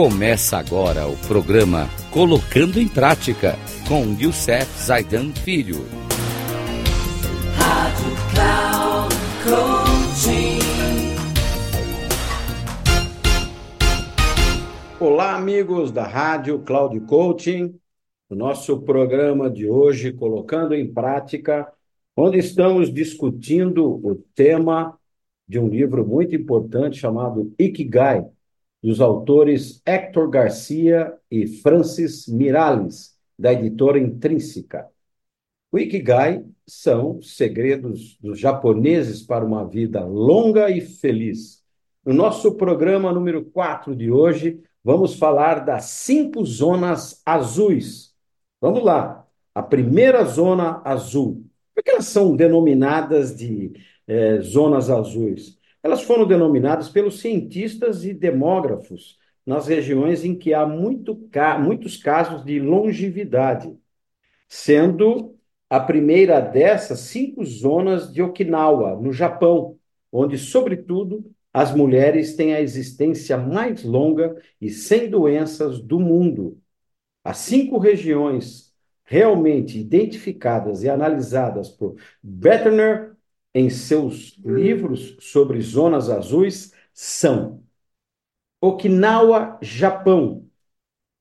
Começa agora o programa Colocando em Prática com Youssef Zaidan Filho. Rádio Cloud Coaching. Olá, amigos da Rádio Cloud Coaching. O nosso programa de hoje, Colocando em Prática, onde estamos discutindo o tema de um livro muito importante chamado Ikigai, dos autores Héctor Garcia e Francis Miralles, da editora Intrínseca. O Ikigai são segredos dos japoneses para uma vida longa e feliz. No nosso programa número 4 de hoje, vamos falar das cinco zonas azuis. Vamos lá. A primeira zona azul. Por que elas são denominadas de eh, zonas azuis? Elas foram denominadas pelos cientistas e demógrafos nas regiões em que há muito, muitos casos de longevidade, sendo a primeira dessas cinco zonas de Okinawa, no Japão, onde, sobretudo, as mulheres têm a existência mais longa e sem doenças do mundo. As cinco regiões realmente identificadas e analisadas por Bettner em seus livros sobre zonas azuis são Okinawa, Japão,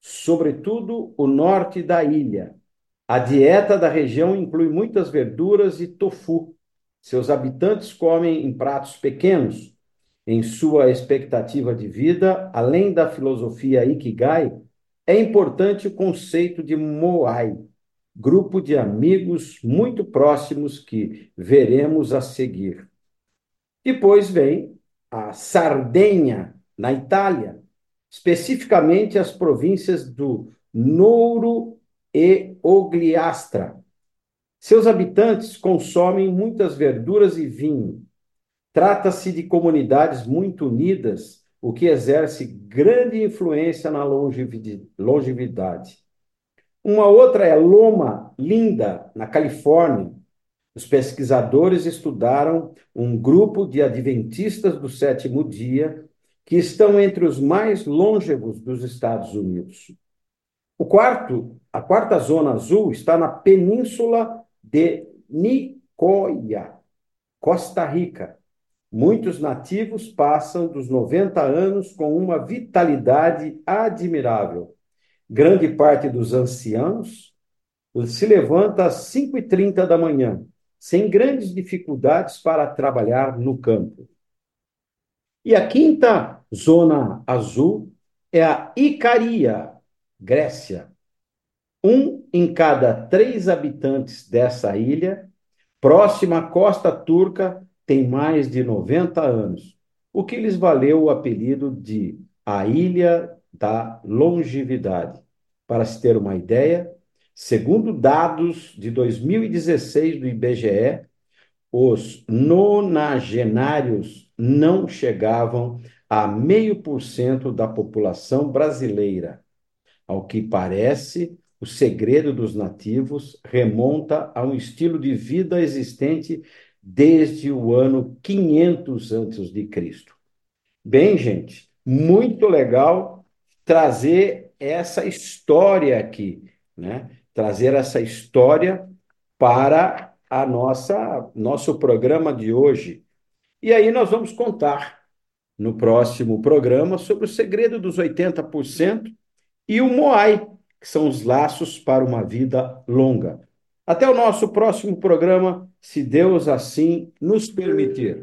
sobretudo o norte da ilha. A dieta da região inclui muitas verduras e tofu. Seus habitantes comem em pratos pequenos. Em sua expectativa de vida, além da filosofia Ikigai, é importante o conceito de Moai, grupo de amigos muito próximos que veremos a seguir. Depois vem a Sardenha, na Itália, especificamente as províncias do Nouro e Ogliastra. Seus habitantes consomem muitas verduras e vinho. Trata-se de comunidades muito unidas, o que exerce grande influência na longevidade. Uma outra é Loma Linda, na Califórnia. Os pesquisadores estudaram um grupo de adventistas do sétimo dia que estão entre os mais longevos dos Estados Unidos. O quarto, a quarta zona azul está na península de Nicoya, Costa Rica. Muitos nativos passam dos 90 anos com uma vitalidade admirável. Grande parte dos anciãos se levanta às 5h30 da manhã, sem grandes dificuldades para trabalhar no campo. E a quinta zona azul é a Icaria, Grécia. Um em cada três habitantes dessa ilha, próxima à costa turca, tem mais de 90 anos, o que lhes valeu o apelido de a Ilha da Longevidade. Para se ter uma ideia, segundo dados de 2016 do IBGE, os nonagenários não chegavam a meio por cento da população brasileira. Ao que parece, o segredo dos nativos remonta a um estilo de vida existente desde o ano 500 a.C. Bem, gente, muito legal trazer essa história aqui, né? Trazer essa história para a nossa nosso programa de hoje. E aí nós vamos contar no próximo programa sobre o segredo dos 80% e o Moai, que são os laços para uma vida longa. Até o nosso próximo programa, se Deus assim nos permitir.